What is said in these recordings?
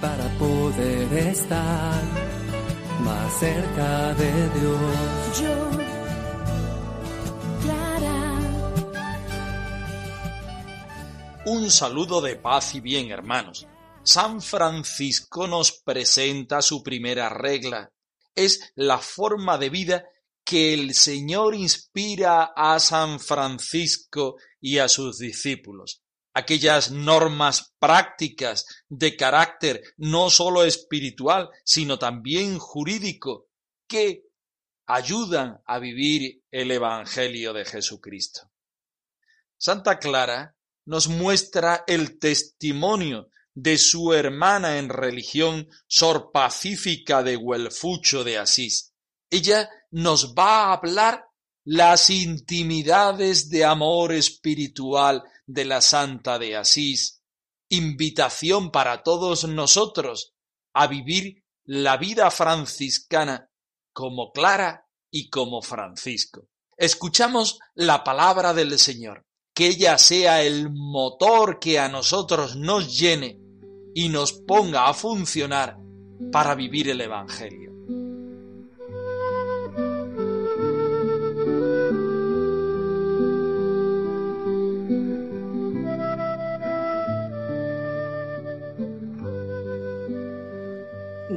para poder estar más cerca de Dios. Yo, Clara. Un saludo de paz y bien, hermanos. San Francisco nos presenta su primera regla. Es la forma de vida que el Señor inspira a San Francisco y a sus discípulos. Aquellas normas prácticas de carácter no sólo espiritual, sino también jurídico, que ayudan a vivir el Evangelio de Jesucristo. Santa Clara nos muestra el testimonio de su hermana en religión, Sor Pacífica de Huelfucho de Asís. Ella nos va a hablar las intimidades de amor espiritual de la Santa de Asís, invitación para todos nosotros a vivir la vida franciscana como Clara y como Francisco. Escuchamos la palabra del Señor, que ella sea el motor que a nosotros nos llene y nos ponga a funcionar para vivir el Evangelio.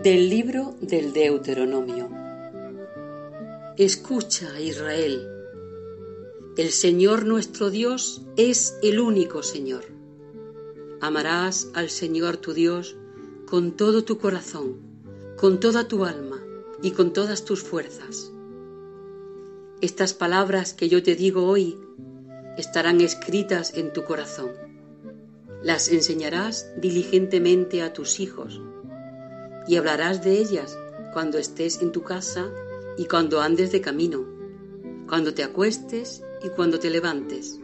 Del libro del Deuteronomio. Escucha, Israel. El Señor nuestro Dios es el único Señor. Amarás al Señor tu Dios con todo tu corazón, con toda tu alma y con todas tus fuerzas. Estas palabras que yo te digo hoy estarán escritas en tu corazón. Las enseñarás diligentemente a tus hijos y hablarás de ellas cuando estés en tu casa y cuando andes de camino, cuando te acuestes y cuando te levantes.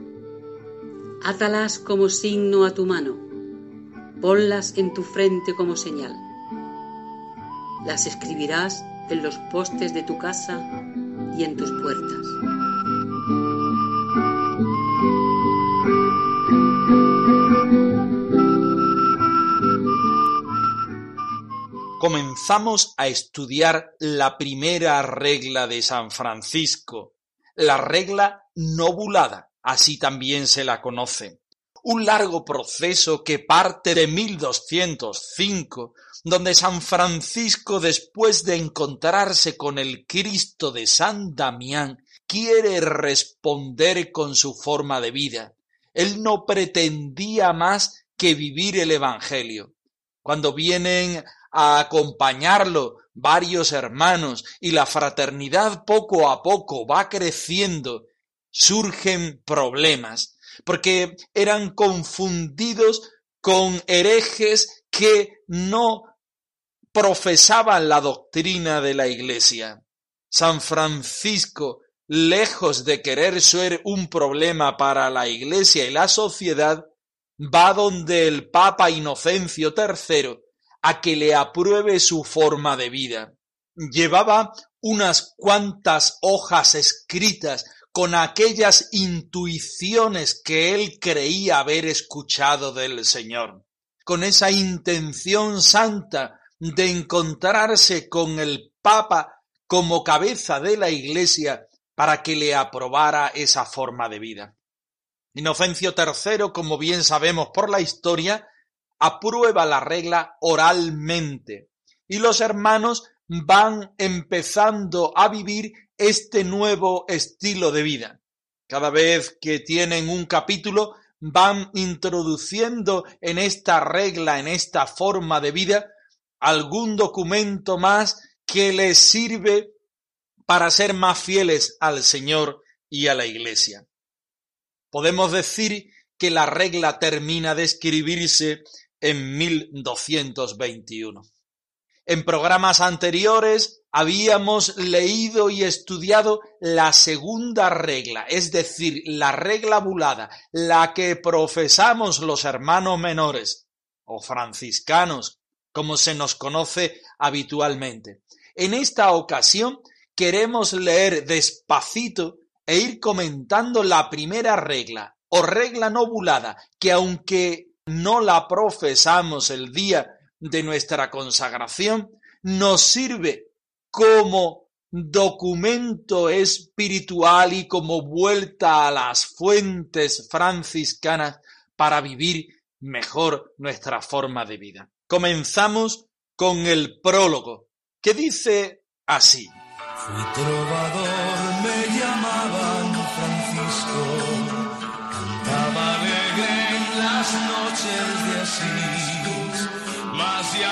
Átalas como signo a tu mano, ponlas en tu frente como señal. Las escribirás en los postes de tu casa y en tus puertas. Comenzamos a estudiar la primera regla de San Francisco, la regla nobulada, así también se la conoce. Un largo proceso que parte de 1205, donde San Francisco, después de encontrarse con el Cristo de San Damián, quiere responder con su forma de vida. Él no pretendía más que vivir el Evangelio. Cuando vienen a acompañarlo varios hermanos y la fraternidad poco a poco va creciendo, surgen problemas, porque eran confundidos con herejes que no profesaban la doctrina de la Iglesia. San Francisco, lejos de querer ser un problema para la Iglesia y la sociedad, va donde el Papa Inocencio III a que le apruebe su forma de vida. Llevaba unas cuantas hojas escritas con aquellas intuiciones que él creía haber escuchado del Señor, con esa intención santa de encontrarse con el Papa como cabeza de la Iglesia para que le aprobara esa forma de vida. Inocencio III, como bien sabemos por la historia, aprueba la regla oralmente y los hermanos van empezando a vivir este nuevo estilo de vida. Cada vez que tienen un capítulo van introduciendo en esta regla, en esta forma de vida, algún documento más que les sirve para ser más fieles al Señor y a la Iglesia. Podemos decir que la regla termina de escribirse en 1221. En programas anteriores habíamos leído y estudiado la segunda regla, es decir, la regla bulada, la que profesamos los hermanos menores o franciscanos, como se nos conoce habitualmente. En esta ocasión queremos leer despacito e ir comentando la primera regla o regla no bulada, que aunque no la profesamos el día de nuestra consagración, nos sirve como documento espiritual y como vuelta a las fuentes franciscanas para vivir mejor nuestra forma de vida. Comenzamos con el prólogo, que dice así. Fui trovador, me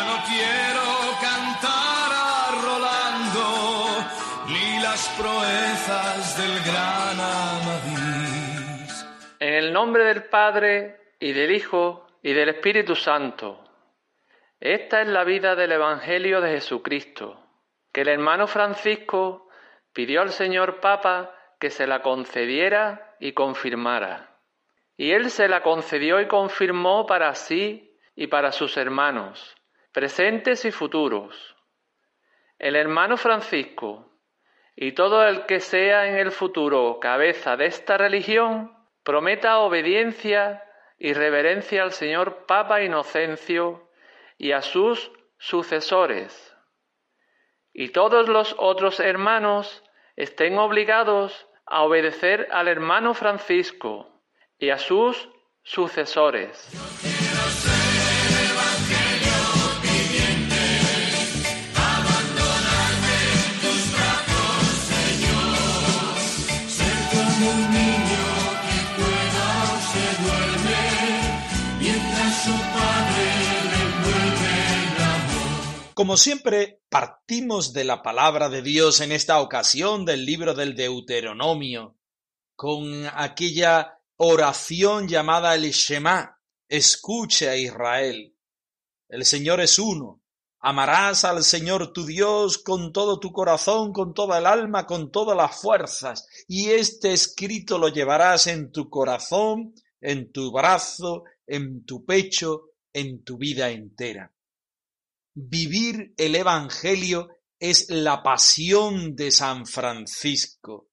no quiero cantar a Rolando, ni las proezas del gran Amadís. En el nombre del Padre, y del Hijo, y del Espíritu Santo. Esta es la vida del Evangelio de Jesucristo, que el hermano Francisco pidió al señor Papa que se la concediera y confirmara. Y él se la concedió y confirmó para sí y para sus hermanos, presentes y futuros. El hermano Francisco y todo el que sea en el futuro cabeza de esta religión prometa obediencia y reverencia al señor Papa Inocencio y a sus sucesores. Y todos los otros hermanos estén obligados a obedecer al hermano Francisco y a sus sucesores. Como siempre, partimos de la palabra de Dios en esta ocasión del libro del Deuteronomio, con aquella oración llamada el Shema, escucha Israel. El Señor es uno. Amarás al Señor tu Dios con todo tu corazón, con toda el alma, con todas las fuerzas, y este escrito lo llevarás en tu corazón, en tu brazo, en tu pecho, en tu vida entera. Vivir el Evangelio es la pasión de San Francisco.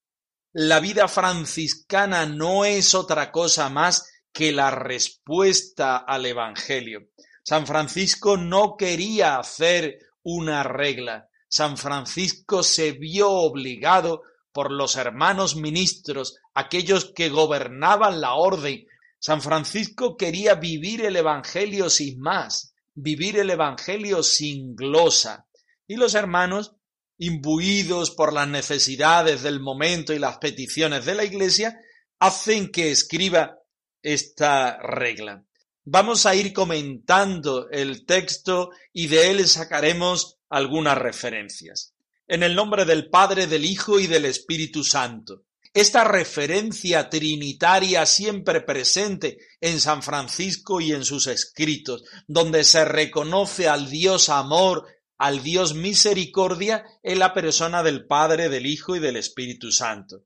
La vida franciscana no es otra cosa más que la respuesta al Evangelio. San Francisco no quería hacer una regla. San Francisco se vio obligado por los hermanos ministros, aquellos que gobernaban la orden. San Francisco quería vivir el Evangelio sin más vivir el Evangelio sin glosa. Y los hermanos, imbuidos por las necesidades del momento y las peticiones de la Iglesia, hacen que escriba esta regla. Vamos a ir comentando el texto y de él sacaremos algunas referencias. En el nombre del Padre, del Hijo y del Espíritu Santo. Esta referencia trinitaria siempre presente en San Francisco y en sus escritos, donde se reconoce al Dios amor, al Dios misericordia en la persona del Padre, del Hijo y del Espíritu Santo.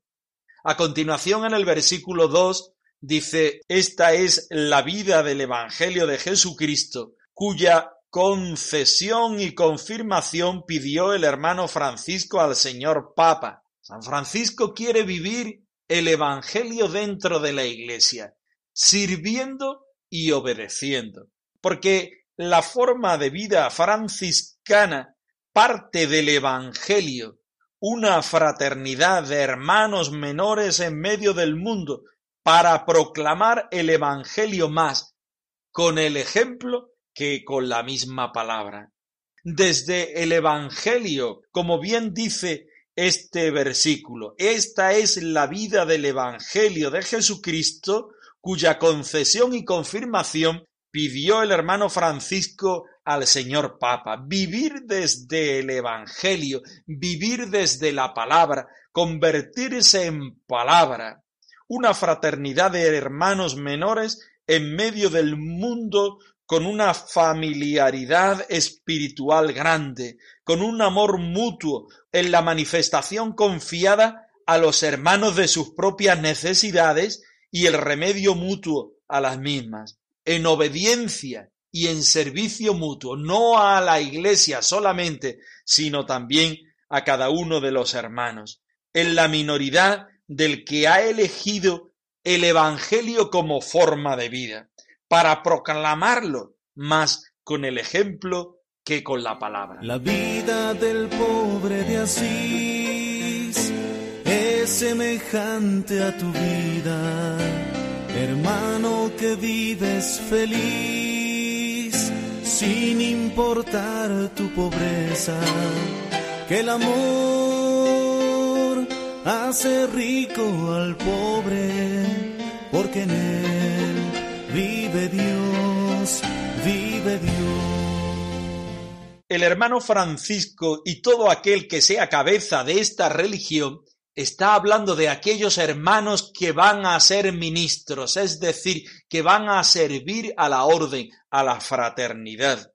A continuación, en el versículo 2, dice, esta es la vida del Evangelio de Jesucristo, cuya concesión y confirmación pidió el hermano Francisco al señor Papa San Francisco quiere vivir el Evangelio dentro de la Iglesia, sirviendo y obedeciendo, porque la forma de vida franciscana parte del Evangelio, una fraternidad de hermanos menores en medio del mundo para proclamar el Evangelio más con el ejemplo que con la misma palabra. Desde el Evangelio, como bien dice este versículo. Esta es la vida del Evangelio de Jesucristo, cuya concesión y confirmación pidió el hermano Francisco al señor Papa. Vivir desde el Evangelio, vivir desde la palabra, convertirse en palabra. una fraternidad de hermanos menores en medio del mundo con una familiaridad espiritual grande, con un amor mutuo en la manifestación confiada a los hermanos de sus propias necesidades y el remedio mutuo a las mismas, en obediencia y en servicio mutuo, no a la Iglesia solamente, sino también a cada uno de los hermanos, en la minoridad del que ha elegido el Evangelio como forma de vida para proclamarlo más con el ejemplo que con la palabra. La vida del pobre de Asís es semejante a tu vida, hermano que vives feliz sin importar tu pobreza, que el amor hace rico al pobre, porque en él Vive Dios, vive Dios. El hermano Francisco y todo aquel que sea cabeza de esta religión está hablando de aquellos hermanos que van a ser ministros, es decir, que van a servir a la orden, a la fraternidad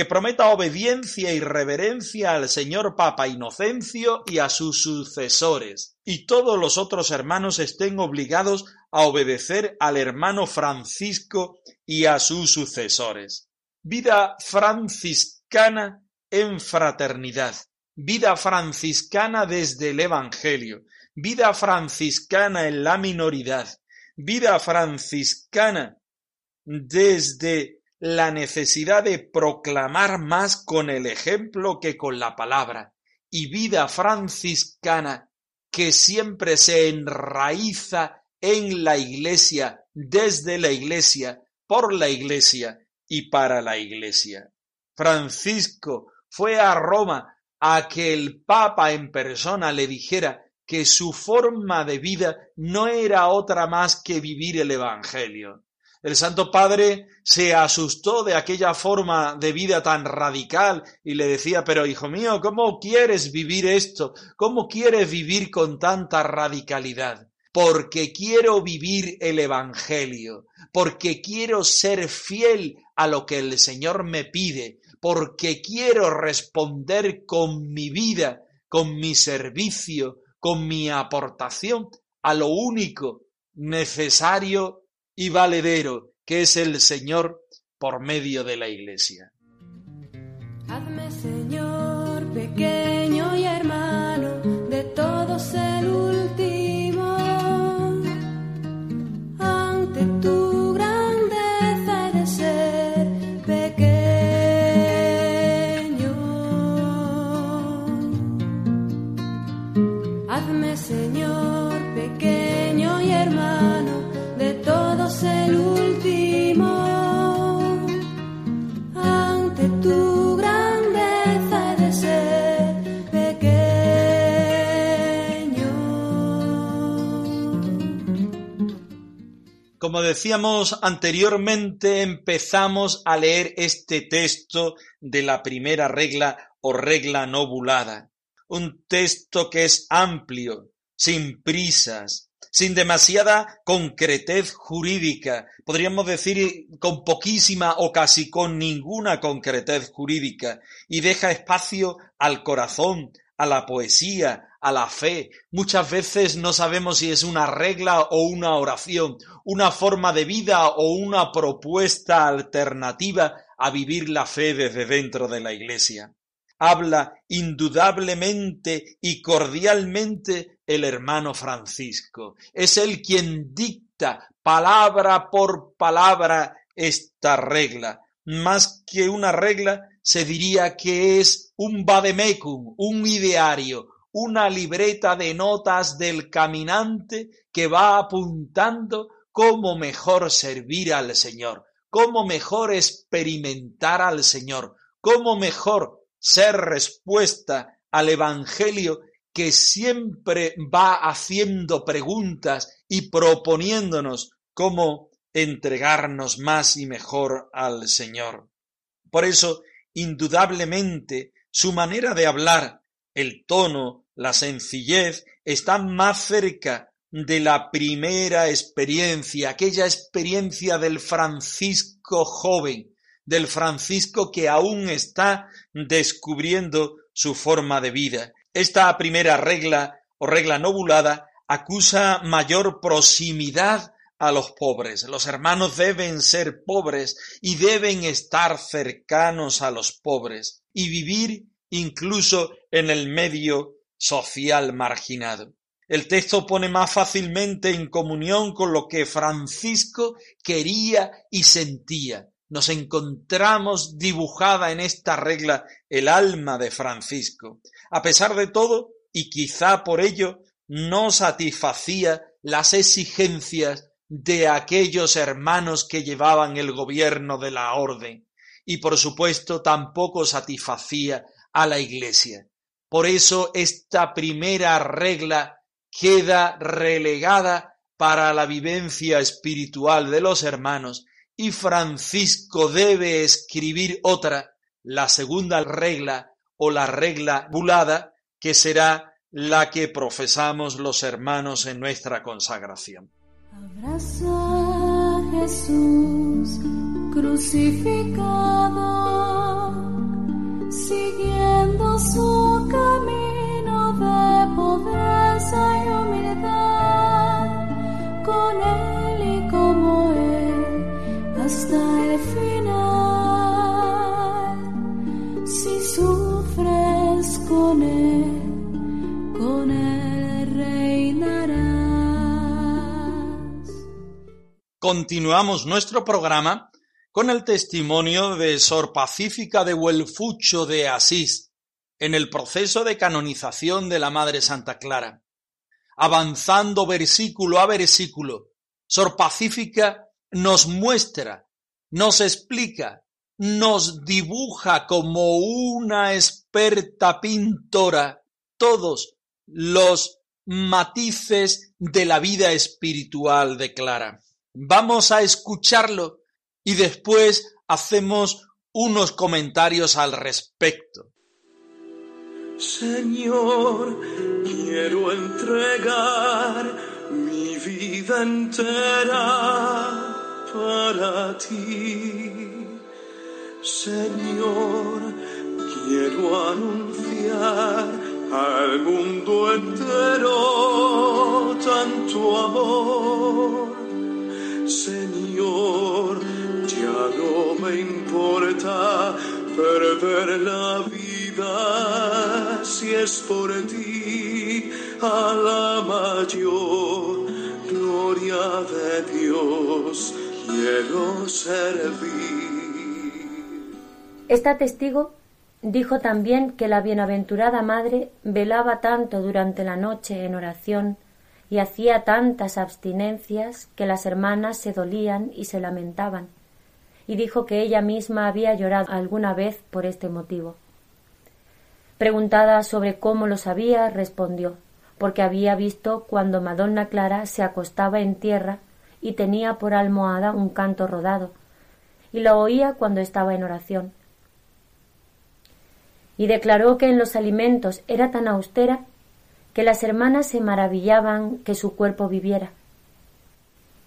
que prometa obediencia y reverencia al señor Papa Inocencio y a sus sucesores, y todos los otros hermanos estén obligados a obedecer al hermano Francisco y a sus sucesores. Vida franciscana en fraternidad, vida franciscana desde el Evangelio, vida franciscana en la minoridad, vida franciscana desde la necesidad de proclamar más con el ejemplo que con la palabra, y vida franciscana que siempre se enraiza en la Iglesia, desde la Iglesia, por la Iglesia y para la Iglesia. Francisco fue a Roma a que el Papa en persona le dijera que su forma de vida no era otra más que vivir el Evangelio. El Santo Padre se asustó de aquella forma de vida tan radical y le decía, pero hijo mío, ¿cómo quieres vivir esto? ¿Cómo quieres vivir con tanta radicalidad? Porque quiero vivir el Evangelio, porque quiero ser fiel a lo que el Señor me pide, porque quiero responder con mi vida, con mi servicio, con mi aportación a lo único necesario y valedero que es el Señor por medio de la Iglesia. Hazme, Señor, pequeño Como decíamos anteriormente, empezamos a leer este texto de la primera regla o regla nobulada. Un texto que es amplio, sin prisas, sin demasiada concretez jurídica, podríamos decir con poquísima o casi con ninguna concretez jurídica, y deja espacio al corazón, a la poesía, a la fe. Muchas veces no sabemos si es una regla o una oración, una forma de vida o una propuesta alternativa a vivir la fe desde dentro de la Iglesia habla indudablemente y cordialmente el hermano Francisco. Es él quien dicta palabra por palabra esta regla. Más que una regla, se diría que es un vademecum, un ideario, una libreta de notas del caminante que va apuntando cómo mejor servir al Señor, cómo mejor experimentar al Señor, cómo mejor ser respuesta al Evangelio que siempre va haciendo preguntas y proponiéndonos cómo entregarnos más y mejor al Señor. Por eso, indudablemente, su manera de hablar, el tono, la sencillez, están más cerca de la primera experiencia, aquella experiencia del Francisco joven, del Francisco que aún está descubriendo su forma de vida. Esta primera regla o regla nobulada acusa mayor proximidad a los pobres. Los hermanos deben ser pobres y deben estar cercanos a los pobres y vivir incluso en el medio social marginado. El texto pone más fácilmente en comunión con lo que Francisco quería y sentía. Nos encontramos dibujada en esta regla el alma de Francisco. A pesar de todo, y quizá por ello, no satisfacía las exigencias de aquellos hermanos que llevaban el gobierno de la orden, y por supuesto tampoco satisfacía a la Iglesia. Por eso esta primera regla queda relegada para la vivencia espiritual de los hermanos y Francisco debe escribir otra, la segunda regla o la regla bulada, que será la que profesamos los hermanos en nuestra consagración. Abraza Jesús crucificado, su camino de pobreza y humildad, con Él y como Él hasta el final. Si sufres con Él, con Él reinarás. Continuamos nuestro programa con el testimonio de Sor Pacífica de Huelfucho de Asís en el proceso de canonización de la Madre Santa Clara. Avanzando versículo a versículo, Sor Pacífica nos muestra, nos explica, nos dibuja como una experta pintora todos los matices de la vida espiritual de Clara. Vamos a escucharlo y después hacemos unos comentarios al respecto. Señor, quiero entregar mi vida entera para ti. Señor, quiero anunciar al mundo entero tanto amor. Señor, ya no me importa perder la vida gloria de Dios. Esta testigo dijo también que la bienaventurada madre velaba tanto durante la noche en oración y hacía tantas abstinencias que las hermanas se dolían y se lamentaban, y dijo que ella misma había llorado alguna vez por este motivo. Preguntada sobre cómo lo sabía, respondió porque había visto cuando Madonna Clara se acostaba en tierra y tenía por almohada un canto rodado, y lo oía cuando estaba en oración. Y declaró que en los alimentos era tan austera que las hermanas se maravillaban que su cuerpo viviera.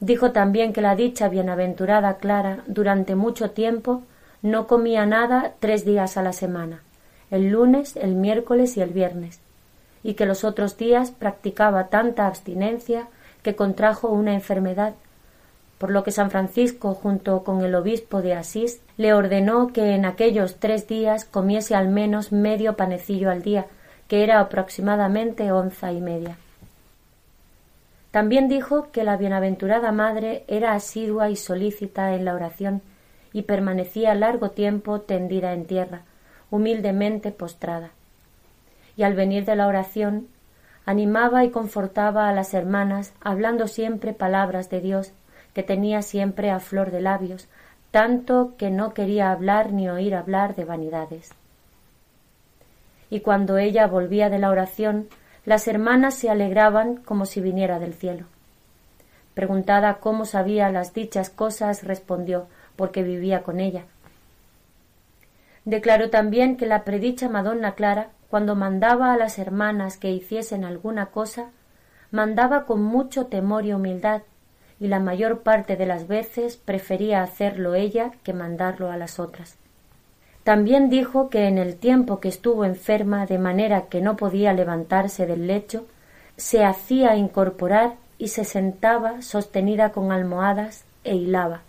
Dijo también que la dicha bienaventurada Clara durante mucho tiempo no comía nada tres días a la semana, el lunes, el miércoles y el viernes, y que los otros días practicaba tanta abstinencia que contrajo una enfermedad, por lo que San Francisco, junto con el obispo de Asís, le ordenó que en aquellos tres días comiese al menos medio panecillo al día, que era aproximadamente onza y media. También dijo que la bienaventurada madre era asidua y solícita en la oración y permanecía largo tiempo tendida en tierra, humildemente postrada. Y al venir de la oración, animaba y confortaba a las hermanas, hablando siempre palabras de Dios, que tenía siempre a flor de labios, tanto que no quería hablar ni oír hablar de vanidades. Y cuando ella volvía de la oración, las hermanas se alegraban como si viniera del cielo. Preguntada cómo sabía las dichas cosas, respondió porque vivía con ella. Declaró también que la predicha Madonna Clara, cuando mandaba a las hermanas que hiciesen alguna cosa, mandaba con mucho temor y humildad, y la mayor parte de las veces prefería hacerlo ella que mandarlo a las otras. También dijo que en el tiempo que estuvo enferma de manera que no podía levantarse del lecho, se hacía incorporar y se sentaba sostenida con almohadas e hilaba,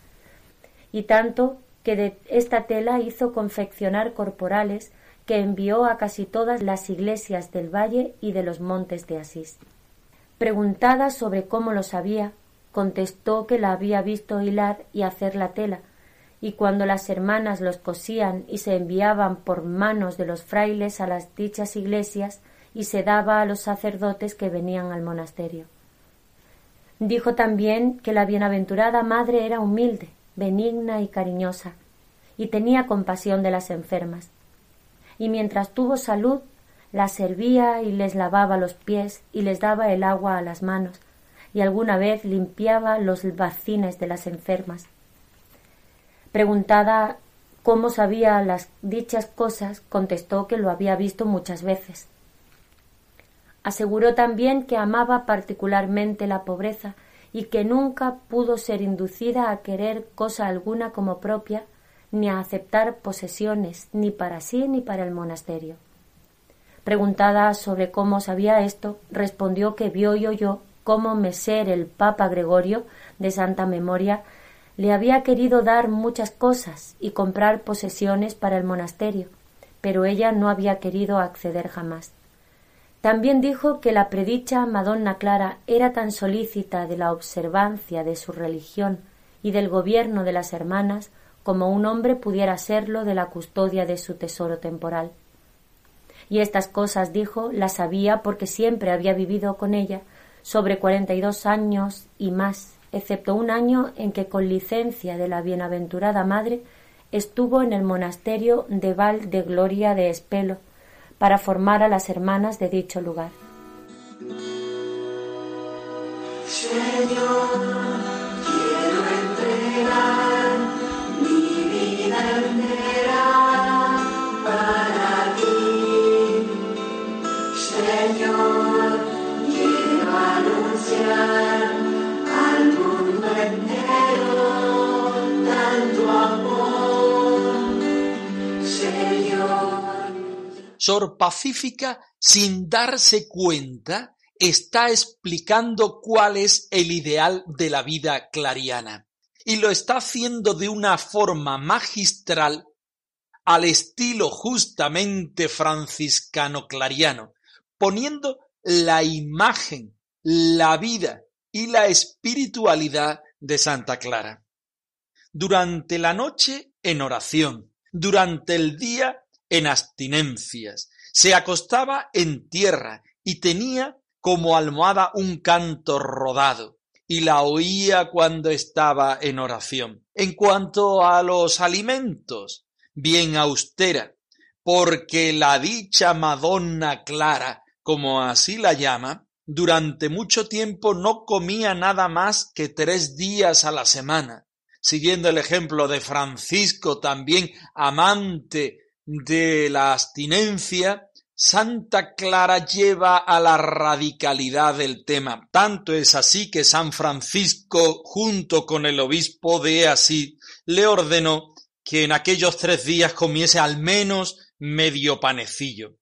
y tanto que de esta tela hizo confeccionar corporales que envió a casi todas las iglesias del valle y de los montes de Asís. Preguntada sobre cómo lo sabía, contestó que la había visto hilar y hacer la tela, y cuando las hermanas los cosían y se enviaban por manos de los frailes a las dichas iglesias y se daba a los sacerdotes que venían al monasterio. Dijo también que la bienaventurada madre era humilde, benigna y cariñosa, y tenía compasión de las enfermas. Y mientras tuvo salud, las servía y les lavaba los pies y les daba el agua a las manos, y alguna vez limpiaba los bacines de las enfermas. Preguntada cómo sabía las dichas cosas, contestó que lo había visto muchas veces. Aseguró también que amaba particularmente la pobreza y que nunca pudo ser inducida a querer cosa alguna como propia, ni a aceptar posesiones, ni para sí ni para el monasterio. Preguntada sobre cómo sabía esto, respondió que vio y oyó cómo Meser el Papa Gregorio, de santa memoria, le había querido dar muchas cosas y comprar posesiones para el monasterio, pero ella no había querido acceder jamás. También dijo que la predicha Madonna Clara era tan solícita de la observancia de su religión y del gobierno de las hermanas como un hombre pudiera serlo de la custodia de su tesoro temporal. Y estas cosas, dijo, las sabía porque siempre había vivido con ella sobre cuarenta y dos años y más, excepto un año en que con licencia de la bienaventurada madre estuvo en el monasterio de Val de Gloria de Espelo, para formar a las hermanas de dicho lugar. Pacífica, sin darse cuenta, está explicando cuál es el ideal de la vida clariana. Y lo está haciendo de una forma magistral al estilo justamente franciscano clariano, poniendo la imagen, la vida y la espiritualidad de Santa Clara. Durante la noche en oración, durante el día en abstinencias, se acostaba en tierra y tenía como almohada un canto rodado, y la oía cuando estaba en oración. En cuanto a los alimentos, bien austera, porque la dicha Madonna Clara, como así la llama, durante mucho tiempo no comía nada más que tres días a la semana, siguiendo el ejemplo de Francisco, también amante de la abstinencia, Santa Clara lleva a la radicalidad del tema. Tanto es así que San Francisco, junto con el obispo de Asís, le ordenó que en aquellos tres días comiese al menos medio panecillo.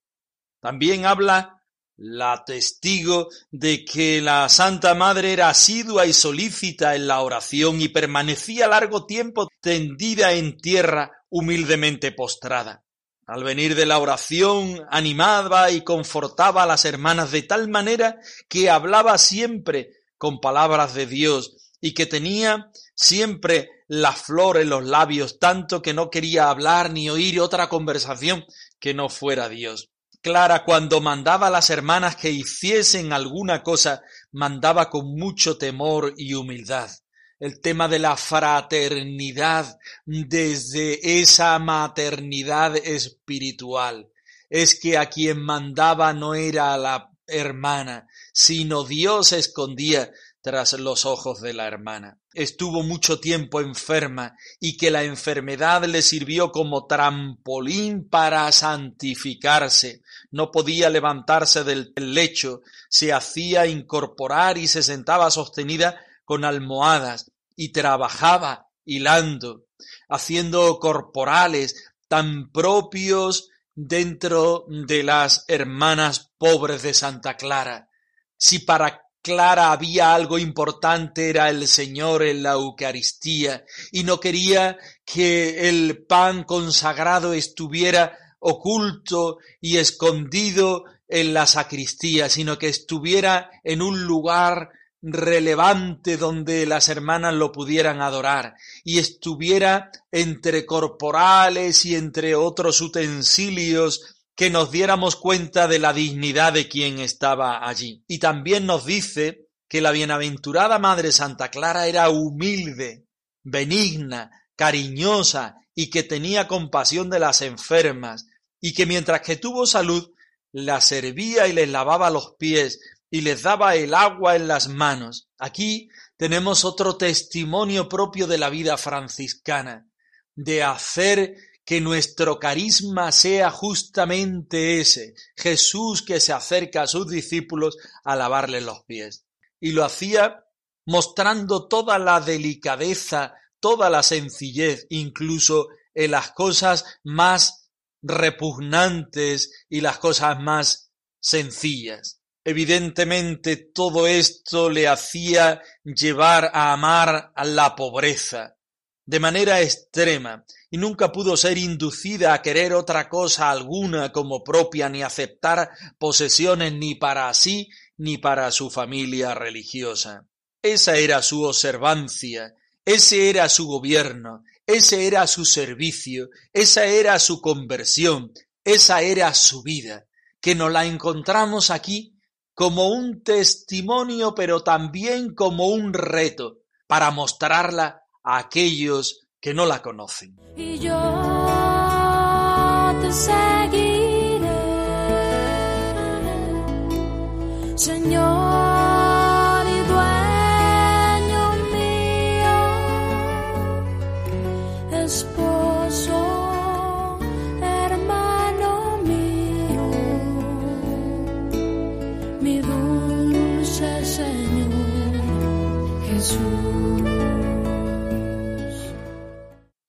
También habla la testigo de que la Santa Madre era asidua y solícita en la oración y permanecía largo tiempo tendida en tierra, humildemente postrada. Al venir de la oración animaba y confortaba a las hermanas de tal manera que hablaba siempre con palabras de Dios y que tenía siempre la flor en los labios, tanto que no quería hablar ni oír otra conversación que no fuera Dios. Clara, cuando mandaba a las hermanas que hiciesen alguna cosa, mandaba con mucho temor y humildad el tema de la fraternidad desde esa maternidad espiritual. Es que a quien mandaba no era la hermana, sino Dios escondía tras los ojos de la hermana. Estuvo mucho tiempo enferma y que la enfermedad le sirvió como trampolín para santificarse. No podía levantarse del lecho, se hacía incorporar y se sentaba sostenida con almohadas y trabajaba hilando, haciendo corporales tan propios dentro de las hermanas pobres de Santa Clara. Si para Clara había algo importante, era el Señor en la Eucaristía, y no quería que el pan consagrado estuviera oculto y escondido en la sacristía, sino que estuviera en un lugar relevante donde las hermanas lo pudieran adorar y estuviera entre corporales y entre otros utensilios que nos diéramos cuenta de la dignidad de quien estaba allí. Y también nos dice que la bienaventurada Madre Santa Clara era humilde, benigna, cariñosa y que tenía compasión de las enfermas y que mientras que tuvo salud las servía y les lavaba los pies y les daba el agua en las manos. Aquí tenemos otro testimonio propio de la vida franciscana, de hacer que nuestro carisma sea justamente ese, Jesús que se acerca a sus discípulos a lavarle los pies. Y lo hacía mostrando toda la delicadeza, toda la sencillez, incluso en las cosas más repugnantes y las cosas más sencillas. Evidentemente todo esto le hacía llevar a amar a la pobreza de manera extrema y nunca pudo ser inducida a querer otra cosa alguna como propia ni aceptar posesiones ni para sí ni para su familia religiosa. Esa era su observancia, ese era su gobierno, ese era su servicio, esa era su conversión, esa era su vida, que nos la encontramos aquí como un testimonio, pero también como un reto para mostrarla a aquellos que no la conocen. Y yo te seguiré, Señor